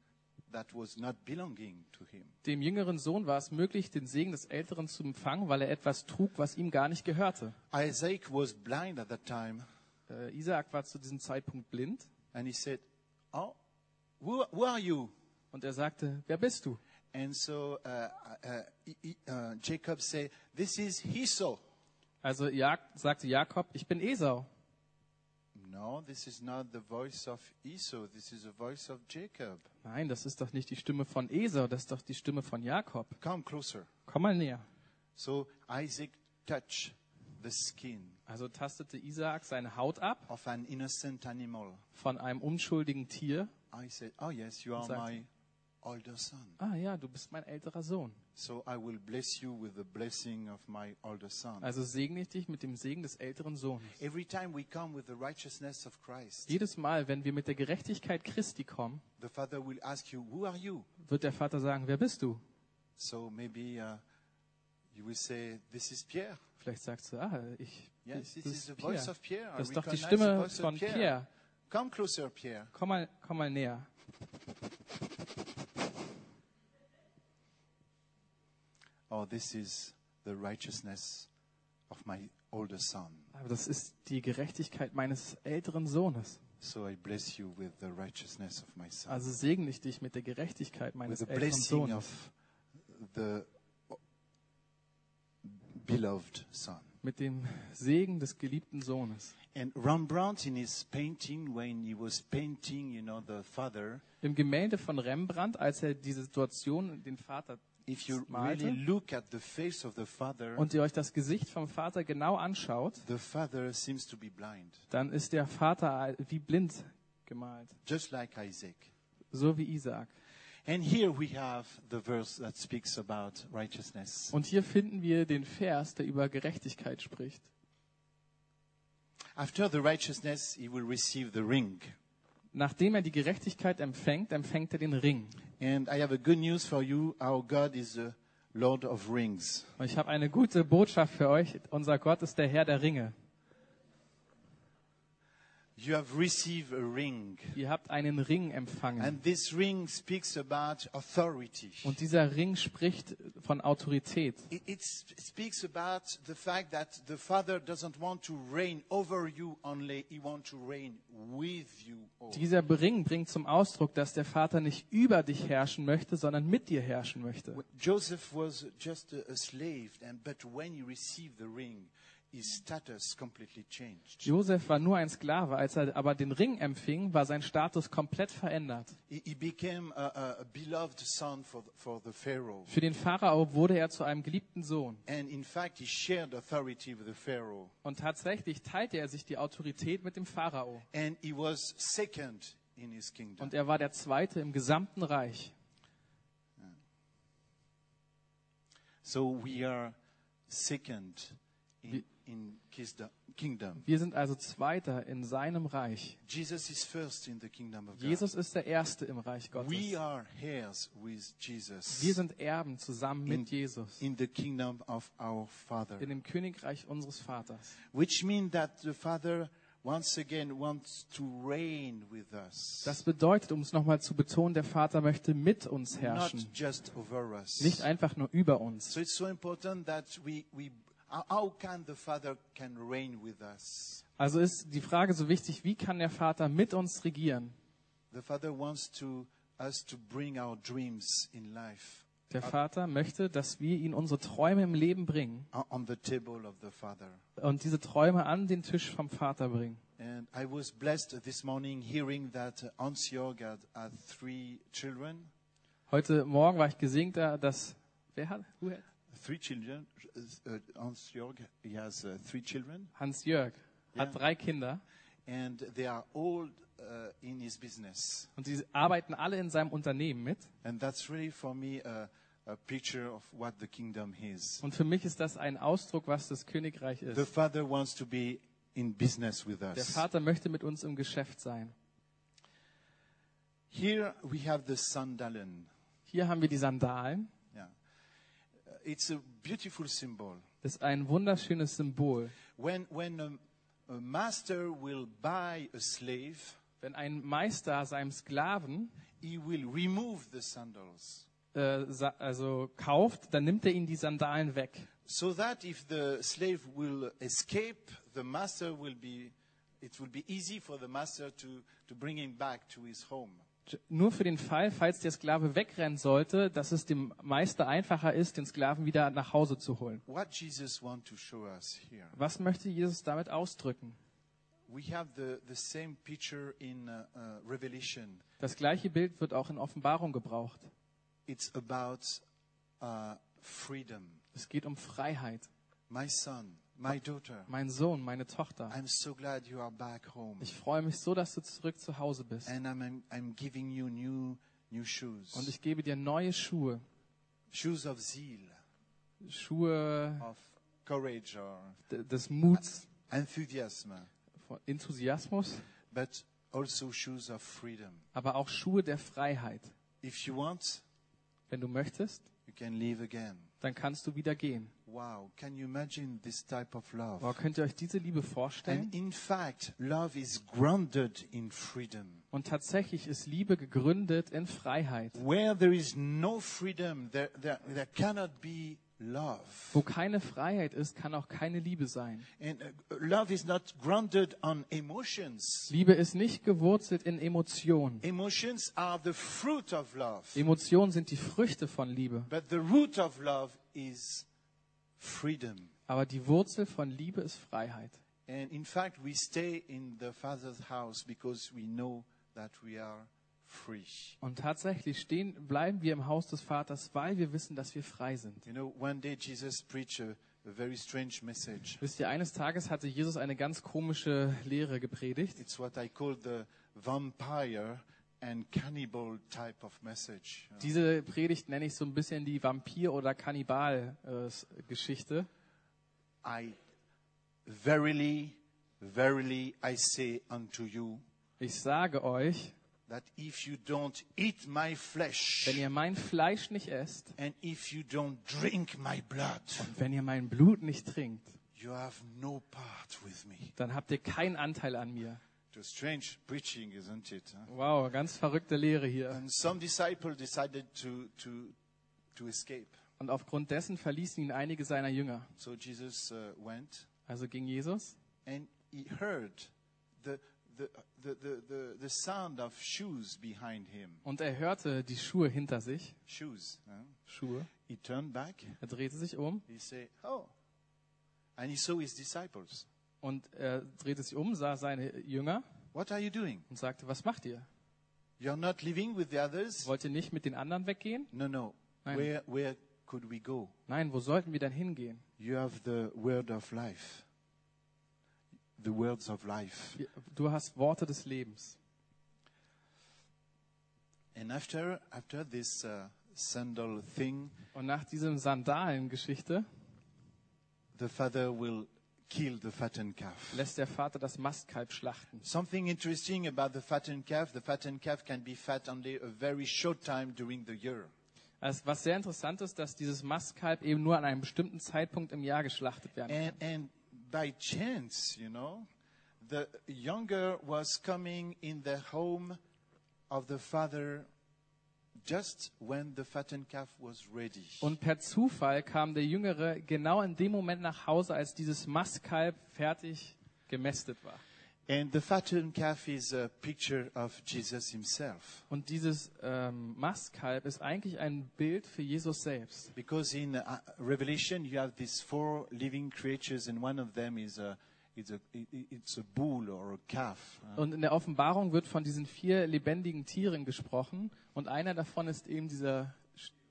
S2: Dem jüngeren Sohn war es möglich, den Segen des Älteren zu empfangen, weil er etwas trug, was ihm gar nicht gehörte.
S1: Isaac was blind at that time,
S2: Äh, Isaak war zu diesem Zeitpunkt blind
S1: and he said, "Oh, who, who are you?"
S2: und er sagte, wer bist du?
S1: And so uh, uh, uh, Jacob said, "This is Esau."
S2: Also Jak sagte Jakob, ich bin Esau.
S1: No, this is not the voice of Esau. This is the voice of Jacob.
S2: Nein, das ist doch nicht die Stimme von Esau, das ist doch die Stimme von Jakob.
S1: Come closer.
S2: Komm mal näher.
S1: So Isaac touched the skin
S2: Also tastete Isaak seine Haut ab
S1: of an innocent animal.
S2: von einem unschuldigen Tier.
S1: I said, "Oh yes, you are
S2: Sagt-
S1: my older son.
S2: Ah ja, du bist mein älterer Sohn.
S1: So I will bless you with the blessing of my older son."
S2: Also segne ich dich mit dem Segen des älteren Sohnes.
S1: Every time we come with the righteousness of Christ,
S2: Jedes Mal, wenn wir mit der Gerechtigkeit Christi kommen,
S1: the Father will ask you, "Who are you?"
S2: wird der Vater sagen, wer bist du?
S1: So maybe uh, you will say, "This is Pierre."
S2: Vielleicht sagst du, ah, ich,
S1: Yes, this
S2: das
S1: is the
S2: ist
S1: voice
S2: Pierre.
S1: of Pierre.
S2: Das ist doch die Stimme von Pierre.
S1: Come closer, Pierre.
S2: Komm mal, komm mal näher.
S1: Oh, this is the righteousness of my older son.
S2: Aber das ist die Gerechtigkeit meines älteren Sohnes.
S1: So I bless you with the righteousness of my son.
S2: Also segne ich dich mit der Gerechtigkeit
S1: with
S2: meines
S1: the
S2: älteren
S1: blessing
S2: Sohnes.
S1: of the beloved son.
S2: Mit dem Segen des geliebten Sohnes.
S1: And Rembrandt, in his painting, when he was painting, you know, the father,
S2: Im Gemälde von Rembrandt, als er die Situation, den Vater
S1: if you
S2: malte,
S1: really look at the face of the father,
S2: und ihr euch das Gesicht vom Vater genau anschaut,
S1: the father seems to be blind,
S2: dann ist der Vater wie blind gemalt.
S1: just like Isaac.
S2: So wie Isaak.
S1: And here we have the verse that speaks about righteousness.
S2: Und hier finden wir den Vers, der über Gerechtigkeit spricht.
S1: After the righteousness, he will receive the ring.
S2: Nachdem er die Gerechtigkeit empfängt, empfängt er den Ring.
S1: And I have a good news for you. Our God is the Lord of rings.
S2: Und ich habe eine gute Botschaft für euch. Unser Gott ist der Herr der Ringe.
S1: You have received a ring.
S2: Ihr habt einen Ring empfangen.
S1: And this ring speaks about authority.
S2: Und dieser Ring spricht von Autorität.
S1: It, it speaks about the fact that the Father doesn't want to reign over you only, He wants to reign with you all.
S2: Dieser Ring bringt zum Ausdruck, dass der Vater nicht über dich herrschen möchte, sondern mit dir herrschen möchte.
S1: Joseph was just a, a slave, and, but when he received the ring,
S2: Josef war nur ein Sklave, als er aber den Ring empfing, war sein Status komplett verändert.
S1: He, he became a, a, a beloved son for the, for the Pharaoh.
S2: Für den Pharao wurde er zu einem geliebten Sohn.
S1: And in fact, he shared authority with the Pharaoh.
S2: Und tatsächlich teilte er sich die Autorität mit dem Pharao.
S1: And he was second in his kingdom.
S2: Und er war der Zweite im gesamten Reich.
S1: So we are second in,
S2: Wir sind also Zweiter in seinem Reich.
S1: Jesus is first in the kingdom of God.
S2: Jesus ist der Erste im Reich Gottes.
S1: We are heirs with Jesus
S2: Wir sind Erben zusammen mit Jesus
S1: in
S2: dem Königreich unseres Vaters.
S1: Which means that the Father once again wants to reign with us.
S2: Das bedeutet, um es nochmal zu betonen, der Vater möchte mit uns
S1: not
S2: herrschen,
S1: just over us.
S2: nicht einfach nur über uns.
S1: So it's so important that we, we how- how can the Father can reign with us?
S2: Also ist die Frage so wichtig, wie kann der Vater mit uns regieren?
S1: The Father wants to us to bring our dreams in life
S2: Der Vater möchte, dass wir ihn unsere Träume im Leben bringen
S1: o- on the table of the Father.
S2: und diese Träume an den Tisch vom Vater bringen.
S1: And I was blessed this morning hearing that uh, Hans-Jörg had, had three children.
S2: Heute Morgen war ich gesegnet, da, dass wer hat? Who had?
S1: Three children. Uh, Hans-Jörg, he has uh, three children.
S2: Hans Jörg
S1: Ja.
S2: hat drei Kinder
S1: And they are all uh, in his business.
S2: und sie arbeiten alle in seinem Unternehmen mit.
S1: And that's really for me a, a picture of what the kingdom is.
S2: Und für mich ist das ein Ausdruck, was das Königreich
S1: The
S2: ist.
S1: Father wants to be in business with
S2: Der
S1: us.
S2: Vater möchte mit uns im Geschäft sein.
S1: Here we have the sandalen.
S2: Hier haben wir die Sandalen.
S1: It's a beautiful symbol.
S2: Das ist ein wunderschönes Symbol.
S1: When, when a, a master will buy a slave,
S2: Wenn ein Meister seinem Sklaven
S1: he will remove the sandals.
S2: äh, also kauft, dann nimmt er ihm die Sandalen weg.
S1: So that if the slave will escape, the master will be, it will be easy for the master to, to bring him back to his home.
S2: Nur für den Fall, falls der Sklave wegrennen sollte, dass es dem Meister einfacher ist, den Sklaven wieder nach Hause zu holen. Was möchte Jesus damit ausdrücken?
S1: Uh, uh.
S2: Das gleiche Bild wird auch in Offenbarung gebraucht.
S1: It's about uh, freedom.
S2: Es geht um Freiheit.
S1: My son, my daughter,
S2: Mein Sohn, meine Tochter.
S1: I'm so glad you are back home.
S2: Ich freue mich so, dass du zurück zu Hause bist.
S1: And I'm, I'm, I'm giving you new, new shoes.
S2: Und ich gebe dir neue Schuhe.
S1: shoes of zeal,
S2: Schuhe des Muts, Enthusiasmus,
S1: but also shoes of freedom.
S2: aber auch Schuhe der Freiheit.
S1: If you want,
S2: Wenn du möchtest,
S1: you can live again.
S2: dann kannst du wieder gehen.
S1: Wow, can you imagine this type of love?
S2: Aber könnt ihr euch diese Liebe vorstellen?
S1: And in fact, love is grounded in freedom.
S2: Und tatsächlich ist Liebe gegründet in Freiheit.
S1: Where there is no freedom, there, there, there cannot be love.
S2: Wo keine Freiheit ist, kann auch keine Liebe sein.
S1: And uh, love is not grounded on emotions.
S2: Liebe ist nicht gewurzelt in Emotionen.
S1: Emotions are the fruit of love.
S2: Emotionen sind die Früchte von Liebe.
S1: But the root of love is freedom.
S2: Aber die Wurzel von Liebe ist Freiheit.
S1: And in fact, we stay in the Father's house because we know that we are free.
S2: Und tatsächlich stehen, bleiben wir im Haus des Vaters, weil wir wissen, dass wir frei sind.
S1: You know, one day Jesus preached a, a very strange message.
S2: Wisst ihr, eines Tages hatte Jesus eine ganz komische Lehre gepredigt.
S1: It's what I call the vampire and cannibal type of message.
S2: Diese Predigt nenne ich so ein bisschen die Vampir- oder Kannibal-Geschichte.
S1: I verily, verily, I say unto you
S2: Ich sage euch,
S1: that if you don't eat my flesh
S2: wenn ihr mein Fleisch nicht esst
S1: and if you don't drink my blood,
S2: und wenn ihr mein Blut nicht trinkt,
S1: you have no part with me.
S2: dann habt ihr keinen Anteil an mir.
S1: Strange preaching, isn't it?
S2: Wow, ganz verrückte Lehre hier.
S1: And some disciples decided to, to, to escape.
S2: Und aufgrund dessen verließen ihn einige seiner Jünger.
S1: So Jesus uh, went
S2: Also ging Jesus
S1: and he heard the, the, the, the, the, the sound of shoes behind him.
S2: und er hörte die Schuhe hinter sich.
S1: Shoes. huh?
S2: Schuhe.
S1: He turned back.
S2: Er drehte sich um
S1: He said, Oh. And he saw his disciples.
S2: Und er drehte sich um, sah seine Jünger
S1: What are you doing?
S2: und sagte, was macht ihr?
S1: You're not living with the others?
S2: Wollt ihr nicht mit den anderen weggehen?
S1: No, no.
S2: Nein.
S1: Where, where could we go?
S2: Nein, wo sollten wir denn hingehen?
S1: You have the word of life. The words of life.
S2: Du hast Worte des Lebens.
S1: And after, after this uh, sandal thing,
S2: Und nach diesem Sandalen-Geschichte
S1: the father will kill the fattened calf.
S2: lässt der Vater das Mastkalb schlachten.
S1: Something interesting about the fattened calf the fattened calf can be fat only a very short time during the year.
S2: Also was sehr interessant ist, dass dieses Mastkalb eben nur an einem bestimmten Zeitpunkt im Jahr geschlachtet werden kann.
S1: And, and by chance, you know, the younger was coming in the home of the father
S2: Und per Zufall kam der Jüngere genau in dem Moment nach Hause, als dieses Mastkalb fertig gemästet war.
S1: And the fattened calf is a picture of Jesus himself.
S2: Und dieses ähm, Mastkalb ist eigentlich ein Bild für Jesus selbst.
S1: Because in uh, Revelation you have these four living creatures, and one of them is a, it's a, it- it- it's a bull or a calf.
S2: Und in der Offenbarung wird von diesen vier lebendigen Tieren gesprochen und einer davon ist eben dieser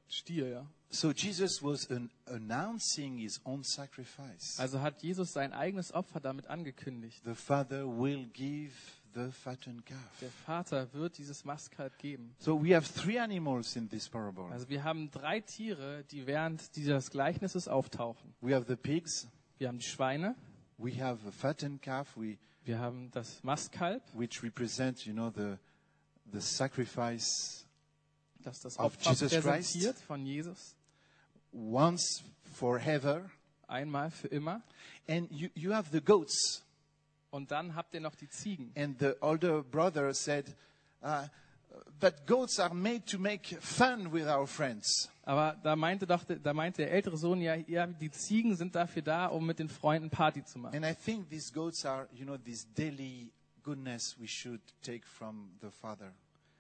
S2: Stier. Ja.
S1: So Jesus was an, announcing his own sacrifice.
S2: Also hat Jesus sein eigenes Opfer damit angekündigt.
S1: The Father will give the fattened calf.
S2: Der Vater wird dieses Mastkalb geben.
S1: So we have three animals in this parable.
S2: Also wir haben drei Tiere, die während dieses Gleichnisses auftauchen.
S1: We have the pigs,
S2: Wir haben die Schweine,
S1: we have a fattened calf, we,
S2: wir haben das Mastkalb,
S1: which represent, you know, the, the sacrifice
S2: das das
S1: Of
S2: Opfer
S1: Jesus Christ.
S2: von Jesus.
S1: once forever.
S2: Einmal für immer.
S1: And you, you have the goats.
S2: Und dann habt ihr noch die Ziegen.
S1: And the older brother said, uh, but goats are made to make fun with our friends.
S2: Aber da meinte doch, da meinte der ältere Sohn, ja, ja, die Ziegen sind dafür da, um mit den Freunden Party zu machen.
S1: And I think these goats are, you know, this daily goodness we should take from the Father.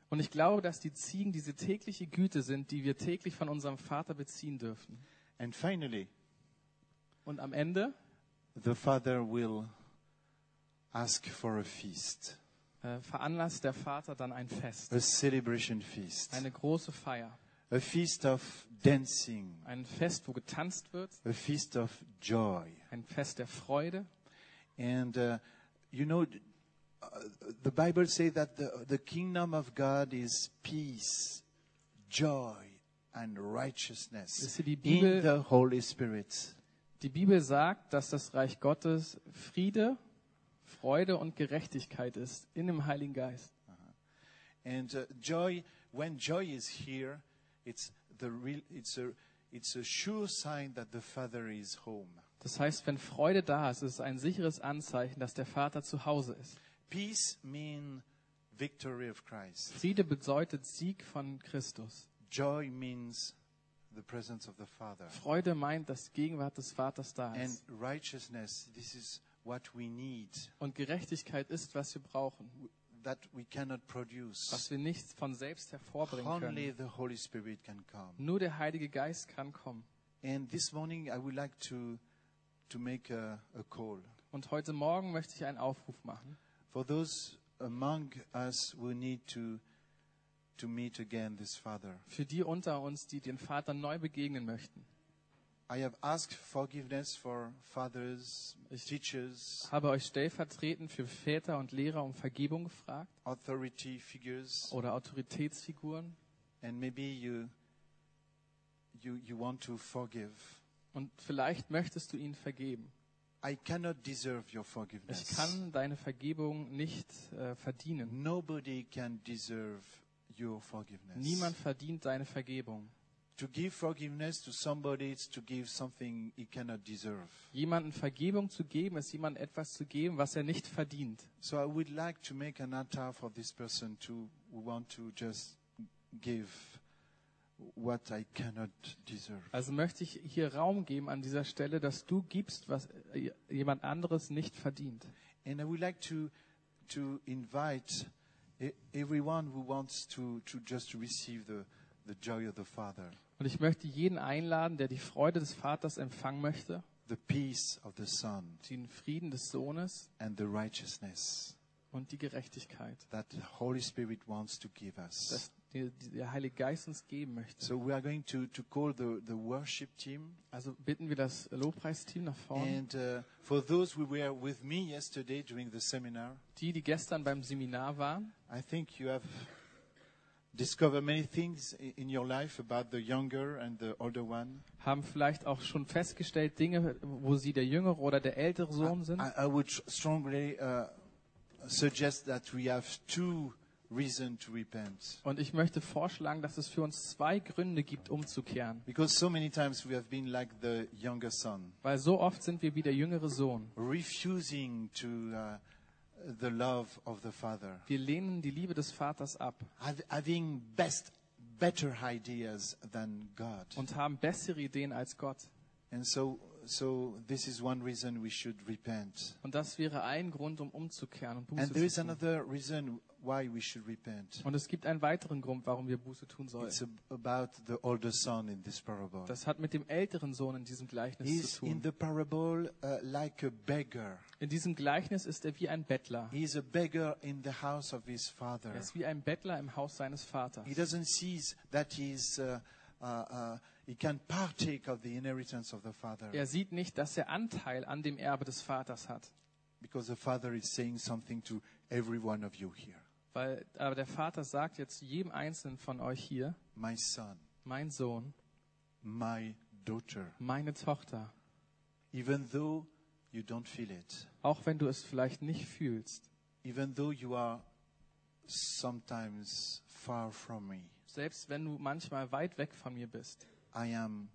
S2: Und ich glaube, dass die Ziegen diese tägliche Güte sind, die wir täglich von unserem Vater beziehen dürfen.
S1: And finally,
S2: Und am Ende
S1: the Father will ask for a feast,
S2: äh, veranlasst der Vater dann ein Fest,
S1: a celebration feast,
S2: eine große Feier,
S1: a feast of dancing,
S2: ein Fest, wo getanzt wird,
S1: a feast of joy.
S2: ein Fest der Freude.
S1: And uh, you know, uh, the Bible says that the, the kingdom of God is peace, joy, and righteousness in the Holy Spirit.
S2: Die Bibel sagt, dass das Reich Gottes Friede, Freude und Gerechtigkeit ist in dem Heiligen Geist.
S1: And uh, joy, when joy is here, it's the real, it's a, it's a sure sign that the Father is home.
S2: Das heißt, wenn Freude da ist, ist es ein sicheres Anzeichen, dass der Vater zu Hause ist.
S1: Peace means victory of Christ.
S2: Friede bedeutet Sieg von Christus.
S1: Joy means the presence of the Father.
S2: Freude meint, dass die Gegenwart des Vaters da
S1: And
S2: ist.
S1: righteousness, this is what we need,
S2: Und Gerechtigkeit ist, was wir brauchen,
S1: that we cannot produce.
S2: was wir nicht von selbst hervorbringen
S1: Only
S2: können.
S1: the Holy Spirit can come.
S2: Nur der Heilige Geist kann kommen. Und heute Morgen möchte ich einen Aufruf machen.
S1: for those among us who need to, to meet again this Father.
S2: Für die unter uns, die den Vater neu begegnen möchten.
S1: I have asked forgiveness for fathers,
S2: Ich-
S1: teachers,
S2: Habe euch stellvertretend für Väter und Lehrer um Vergebung gefragt
S1: authority figures,
S2: oder Autoritätsfiguren.
S1: and maybe you, you, you want to forgive.
S2: Und vielleicht möchtest du ihnen vergeben.
S1: I cannot deserve your
S2: Ich
S1: forgiveness.
S2: kann deine Vergebung nicht äh, verdienen.
S1: Nobody can deserve your forgiveness.
S2: Niemand verdient deine Vergebung.
S1: To give forgiveness to somebody is to give something he cannot deserve.
S2: Jemanden Vergebung zu geben, ist jemandem etwas zu geben, was er nicht verdient.
S1: So I would like to make an altar for this person to who want to just give what I cannot deserve.
S2: Also möchte ich hier Raum geben an dieser Stelle, dass du gibst, was jemand anderes nicht verdient.
S1: And I would like to to invite e- everyone who wants to to just receive the the joy of the Father,
S2: Und ich möchte jeden einladen, der die Freude des Vaters empfangen möchte,
S1: the peace of the Son,
S2: den Frieden des Sohnes
S1: and the righteousness
S2: und die Gerechtigkeit,
S1: that the Holy Spirit wants to give us.
S2: dass die, die der Heilige Geist uns geben möchte.
S1: So we are going to, to call the, the worship team.
S2: Also bitten wir das Lobpreisteam nach vorne.
S1: And uh, for those who were with me yesterday during the seminar,
S2: Die, die gestern beim Seminar waren,
S1: I think you have discovered many things i- in your life about the younger and the older one.
S2: haben vielleicht auch schon festgestellt, Dinge, wo sie der jüngere oder der ältere Sohn sind.
S1: I, I would tr- strongly uh, suggest that we have two reasons to repent.
S2: Und ich möchte vorschlagen, dass es für uns zwei Gründe gibt, umzukehren.
S1: Because so many times we have been like the younger son,
S2: Weil so oft sind wir wie der jüngere Sohn.
S1: refusing to uh, the love of the Father.
S2: Wir lehnen die Liebe des Vaters ab
S1: Hav- having best better ideas than God.
S2: und haben bessere Ideen als Gott.
S1: And so so this is one reason we should repent.
S2: Und das wäre ein Grund, um umzukehren und Buße
S1: And there is
S2: zu tun.
S1: another reason why we should repent.
S2: Und es gibt einen weiteren Grund, warum wir Buße tun sollen.
S1: It's ab- about the older son in this parable.
S2: Das hat mit dem älteren Sohn in diesem Gleichnis
S1: He's
S2: zu
S1: in
S2: tun.
S1: the parable uh, like a beggar.
S2: In diesem Gleichnis ist er wie ein Bettler.
S1: He's a beggar in the house of his father.
S2: Er ist wie ein Bettler im Haus seines Vaters.
S1: He doesn't see that he's uh, uh, uh, he can partake of the inheritance of the father.
S2: Er sieht nicht, dass er Anteil an dem Erbe des Vaters hat.
S1: because the father is saying something to every one of you here.
S2: Weil, aber der Vater sagt jetzt jedem Einzelnen von euch hier,
S1: My son,
S2: mein Sohn,
S1: my daughter,
S2: meine Tochter,
S1: even though you don't feel it,
S2: auch wenn du es vielleicht nicht fühlst,
S1: even though you are sometimes far from me,
S2: selbst wenn du manchmal weit weg von mir bist,
S1: I am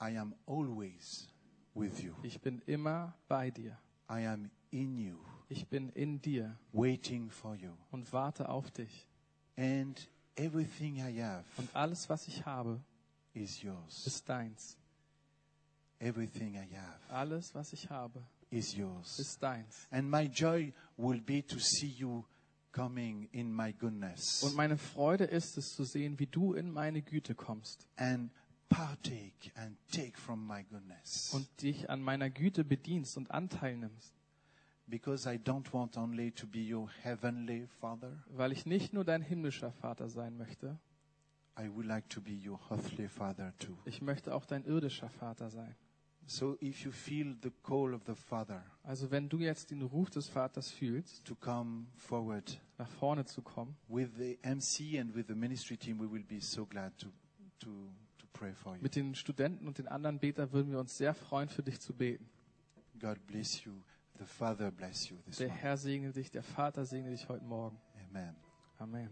S1: I am always with you.
S2: ich bin immer bei dir.
S1: I am in you,
S2: Ich bin in dir
S1: waiting for you.
S2: und warte auf dich.
S1: And everything I have
S2: Und alles, was ich habe,
S1: is yours.
S2: ist deins.
S1: Everything I have
S2: Alles, was ich habe,
S1: is yours.
S2: ist deins.
S1: And my joy will be to see you coming in my goodness
S2: Und meine Freude ist es zu sehen, wie du in meine Güte kommst
S1: and partake and take from my goodness.
S2: und dich an meiner Güte bedienst und Anteil nimmst.
S1: because I don't want only to be your heavenly Father,
S2: Weil ich nicht nur dein himmlischer Vater sein möchte,
S1: I would like to be your earthly Father too.
S2: ich möchte auch dein irdischer Vater sein.
S1: So if you feel the call of the Father
S2: Also wenn du jetzt den Ruf des Vaters fühlst,
S1: to come forward
S2: nach vorne zu kommen,
S1: with the MC and with the ministry team, we will be so glad to, to, to pray for you.
S2: mit den Studenten und den anderen Betern würden wir uns sehr freuen, für dich zu beten.
S1: God bless you. The Father bless you this
S2: Der. Herr segne dich, der Vater segne dich heute Morgen.
S1: Amen.
S2: Amen.